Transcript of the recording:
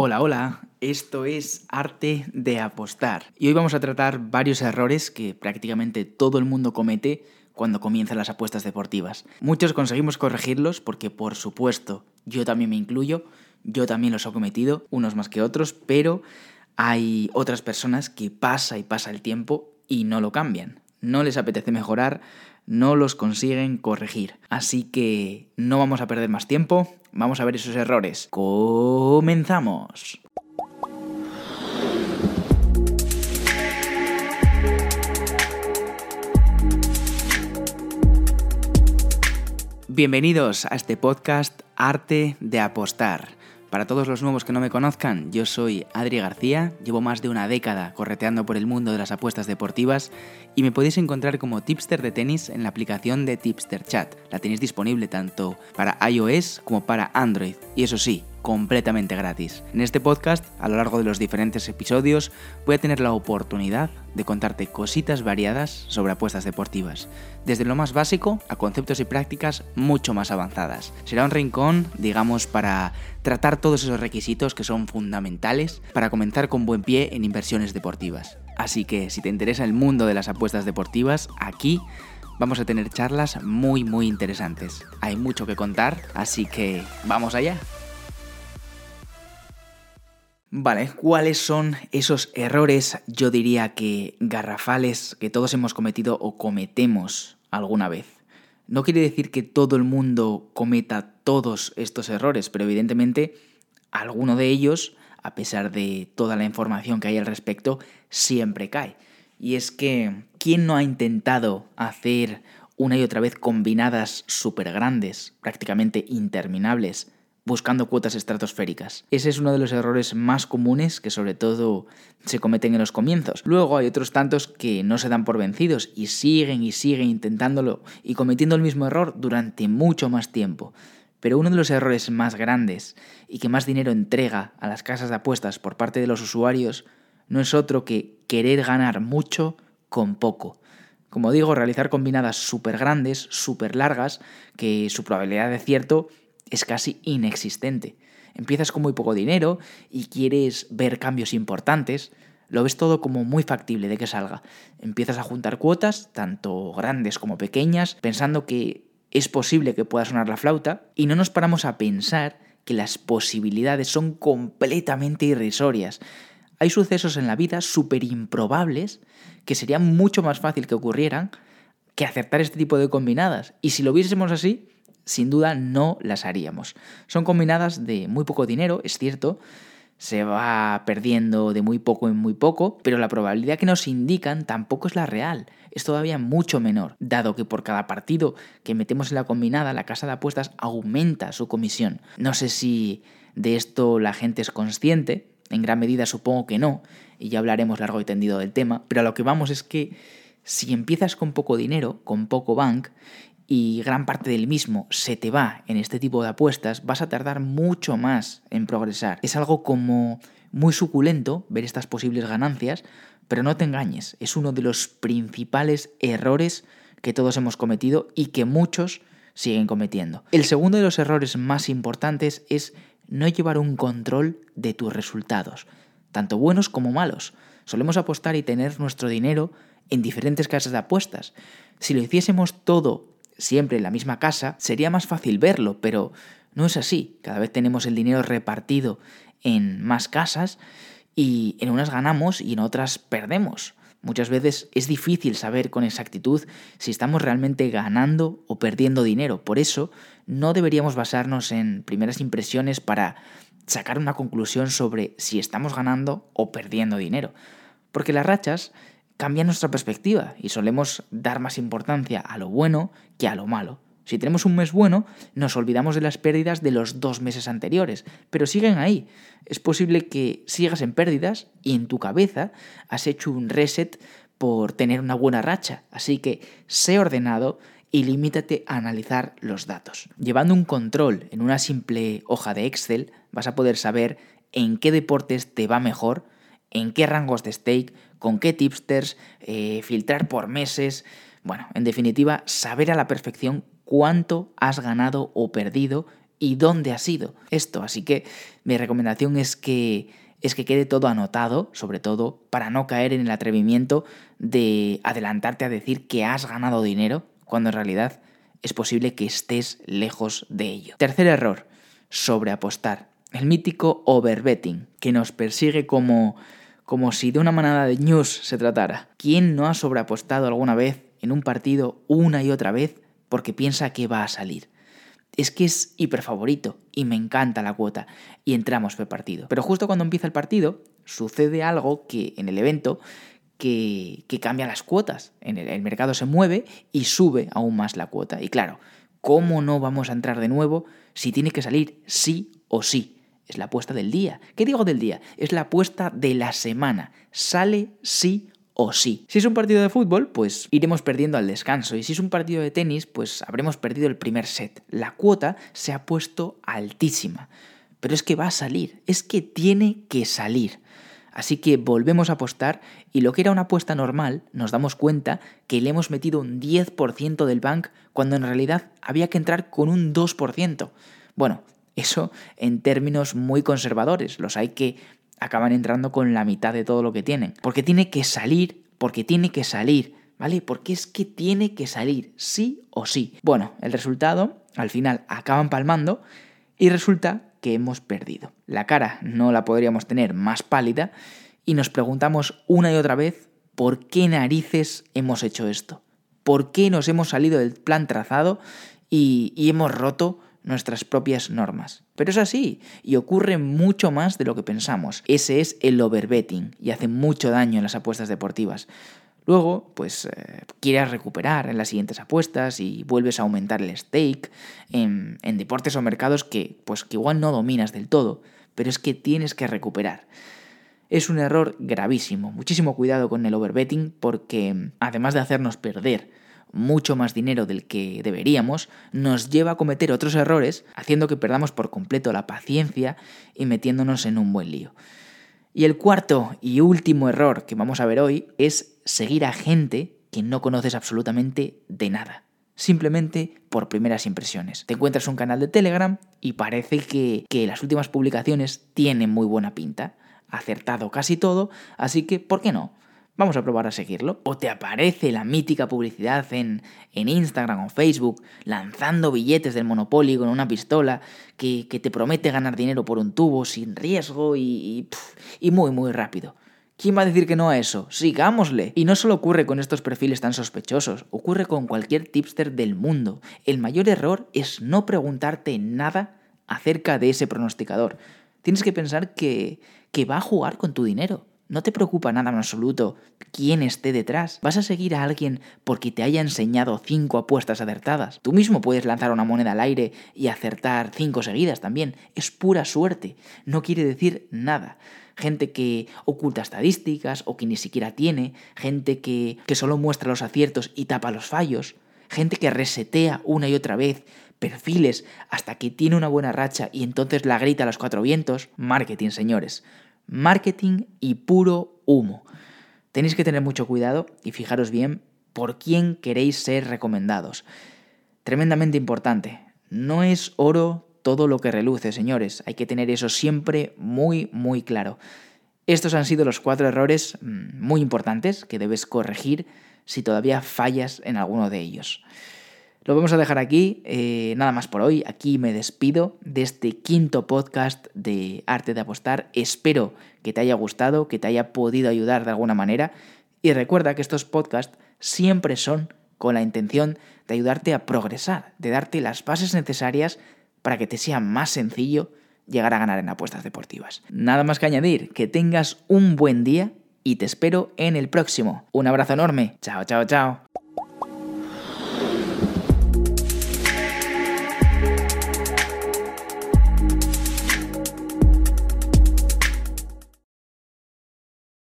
Hola, hola, esto es Arte de Apostar y hoy vamos a tratar varios errores que prácticamente todo el mundo comete cuando comienzan las apuestas deportivas. Muchos conseguimos corregirlos porque por supuesto yo también me incluyo, yo también los he cometido, unos más que otros, pero hay otras personas que pasa y pasa el tiempo y no lo cambian. No les apetece mejorar, no los consiguen corregir. Así que no vamos a perder más tiempo, vamos a ver esos errores. Comenzamos. Bienvenidos a este podcast Arte de Apostar. Para todos los nuevos que no me conozcan, yo soy Adri García, llevo más de una década correteando por el mundo de las apuestas deportivas y me podéis encontrar como tipster de tenis en la aplicación de Tipster Chat. La tenéis disponible tanto para iOS como para Android. Y eso sí, completamente gratis. En este podcast, a lo largo de los diferentes episodios, voy a tener la oportunidad de contarte cositas variadas sobre apuestas deportivas, desde lo más básico a conceptos y prácticas mucho más avanzadas. Será un rincón, digamos, para tratar todos esos requisitos que son fundamentales para comenzar con buen pie en inversiones deportivas. Así que si te interesa el mundo de las apuestas deportivas, aquí vamos a tener charlas muy muy interesantes. Hay mucho que contar, así que vamos allá. Vale, ¿cuáles son esos errores, yo diría que garrafales, que todos hemos cometido o cometemos alguna vez? No quiere decir que todo el mundo cometa todos estos errores, pero evidentemente alguno de ellos, a pesar de toda la información que hay al respecto, siempre cae. Y es que, ¿quién no ha intentado hacer una y otra vez combinadas súper grandes, prácticamente interminables, buscando cuotas estratosféricas. Ese es uno de los errores más comunes que sobre todo se cometen en los comienzos. Luego hay otros tantos que no se dan por vencidos y siguen y siguen intentándolo y cometiendo el mismo error durante mucho más tiempo. Pero uno de los errores más grandes y que más dinero entrega a las casas de apuestas por parte de los usuarios no es otro que querer ganar mucho con poco. Como digo, realizar combinadas súper grandes, súper largas, que su probabilidad de cierto es casi inexistente. Empiezas con muy poco dinero y quieres ver cambios importantes, lo ves todo como muy factible de que salga. Empiezas a juntar cuotas, tanto grandes como pequeñas, pensando que es posible que pueda sonar la flauta, y no nos paramos a pensar que las posibilidades son completamente irrisorias. Hay sucesos en la vida súper improbables que sería mucho más fácil que ocurrieran que acertar este tipo de combinadas. Y si lo viésemos así, sin duda no las haríamos. Son combinadas de muy poco dinero, es cierto, se va perdiendo de muy poco en muy poco, pero la probabilidad que nos indican tampoco es la real, es todavía mucho menor, dado que por cada partido que metemos en la combinada, la casa de apuestas aumenta su comisión. No sé si de esto la gente es consciente, en gran medida supongo que no, y ya hablaremos largo y tendido del tema, pero a lo que vamos es que si empiezas con poco dinero, con poco bank, y gran parte del mismo se te va en este tipo de apuestas, vas a tardar mucho más en progresar. Es algo como muy suculento ver estas posibles ganancias, pero no te engañes, es uno de los principales errores que todos hemos cometido y que muchos siguen cometiendo. El segundo de los errores más importantes es no llevar un control de tus resultados, tanto buenos como malos. Solemos apostar y tener nuestro dinero en diferentes casas de apuestas. Si lo hiciésemos todo siempre en la misma casa, sería más fácil verlo, pero no es así. Cada vez tenemos el dinero repartido en más casas y en unas ganamos y en otras perdemos. Muchas veces es difícil saber con exactitud si estamos realmente ganando o perdiendo dinero. Por eso no deberíamos basarnos en primeras impresiones para sacar una conclusión sobre si estamos ganando o perdiendo dinero. Porque las rachas cambia nuestra perspectiva y solemos dar más importancia a lo bueno que a lo malo. Si tenemos un mes bueno, nos olvidamos de las pérdidas de los dos meses anteriores, pero siguen ahí. Es posible que sigas en pérdidas y en tu cabeza has hecho un reset por tener una buena racha. Así que sé ordenado y limítate a analizar los datos. Llevando un control en una simple hoja de Excel, vas a poder saber en qué deportes te va mejor, en qué rangos de stake, con qué tipsters, eh, filtrar por meses. Bueno, en definitiva, saber a la perfección cuánto has ganado o perdido y dónde ha sido esto. Así que mi recomendación es que es que quede todo anotado, sobre todo para no caer en el atrevimiento de adelantarte a decir que has ganado dinero, cuando en realidad es posible que estés lejos de ello. Tercer error, sobreapostar. El mítico overbetting, que nos persigue como, como si de una manada de news se tratara. ¿Quién no ha sobreapostado alguna vez en un partido una y otra vez porque piensa que va a salir? es que es hiperfavorito y me encanta la cuota y entramos por partido. Pero justo cuando empieza el partido sucede algo que en el evento que, cambia las cuotas. El mercado se mueve y sube aún más la cuota. Y claro, ¿cómo no vamos a entrar de nuevo si tiene que salir sí o sí? Es la apuesta del día. ¿Qué digo del día? Es la apuesta de la semana. Sale sí o sí. Si es un partido de fútbol, pues iremos perdiendo al descanso. Y si es un partido de tenis, pues habremos perdido el primer set. La cuota se ha puesto altísima. Pero es que va a salir, es que tiene que salir. Así que volvemos a apostar y lo que era una apuesta normal, nos damos cuenta que le hemos metido un 10% del bank cuando en realidad había que entrar con un 2%. Bueno, eso en términos muy conservadores. Los hay que acaban entrando con la mitad de todo lo que tienen. Porque tiene que salir, porque tiene que salir, ¿vale? Porque es que tiene que salir, sí o sí. Bueno, el resultado, al final acaban palmando y resulta que hemos perdido. La cara no la podríamos tener más pálida y nos preguntamos una y otra vez por qué narices hemos hecho esto. ¿Por qué nos hemos salido del plan trazado y, y hemos roto nuestras propias normas. Pero es así, y ocurre mucho más de lo que pensamos. Ese es el overbetting, y hace mucho daño en las apuestas deportivas. Luego, pues eh, quieres recuperar en las siguientes apuestas y vuelves a aumentar el stake en, en, deportes o mercados que, pues, que igual no dominas del todo, pero es que tienes que recuperar. Es un error gravísimo. Muchísimo cuidado con el overbetting porque, además de hacernos perder mucho más dinero del que deberíamos, nos lleva a cometer otros errores, haciendo que perdamos por completo la paciencia y metiéndonos en un buen lío. Y el cuarto y último error que vamos a ver hoy es seguir a gente que no conoces absolutamente de nada. Simplemente por primeras impresiones. Te encuentras un canal de Telegram y parece que, que las últimas publicaciones tienen muy buena pinta. Acertado casi todo, así que, ¿por qué no? Vamos a probar a seguirlo. O te aparece la mítica publicidad en, en Instagram o Facebook lanzando billetes del Monopoly con una pistola que, te promete ganar dinero por un tubo sin riesgo y, y, muy, muy rápido. ¿Quién va a decir que no a eso? Sigámosle. Y no solo ocurre con estos perfiles tan sospechosos, ocurre con cualquier tipster del mundo. El mayor error es no preguntarte nada acerca de ese pronosticador. Tienes que pensar que, que va a jugar con tu dinero. No te preocupa nada en absoluto quién esté detrás. Vas a seguir a alguien porque te haya enseñado cinco apuestas acertadas. Tú mismo puedes lanzar una moneda al aire y acertar cinco seguidas también. Es pura suerte. No quiere decir nada. Gente que oculta estadísticas o que ni siquiera tiene. Gente que, que solo muestra los aciertos y tapa los fallos. Gente que resetea una y otra vez perfiles hasta que tiene una buena racha y entonces la grita a los cuatro vientos. Marketing, señores marketing y puro humo. Tenéis que tener mucho cuidado y fijaros bien por quién queréis ser recomendados. Tremendamente importante. No es oro todo lo que reluce, señores. Hay que tener eso siempre muy, muy claro. Estos han sido los cuatro errores mm, muy importantes que debes corregir si todavía fallas en alguno de ellos. Lo vamos a dejar aquí, eh, nada más por hoy. Aquí me despido de este quinto podcast de Arte de Apostar. Espero que te haya gustado, que te haya podido ayudar de alguna manera. Y recuerda que estos podcasts siempre son con la intención de ayudarte a progresar, de darte las bases necesarias para que te sea más sencillo llegar a ganar en apuestas deportivas. Nada más que añadir, que tengas un buen día y te espero en el próximo. Un abrazo enorme. Chao, chao, chao.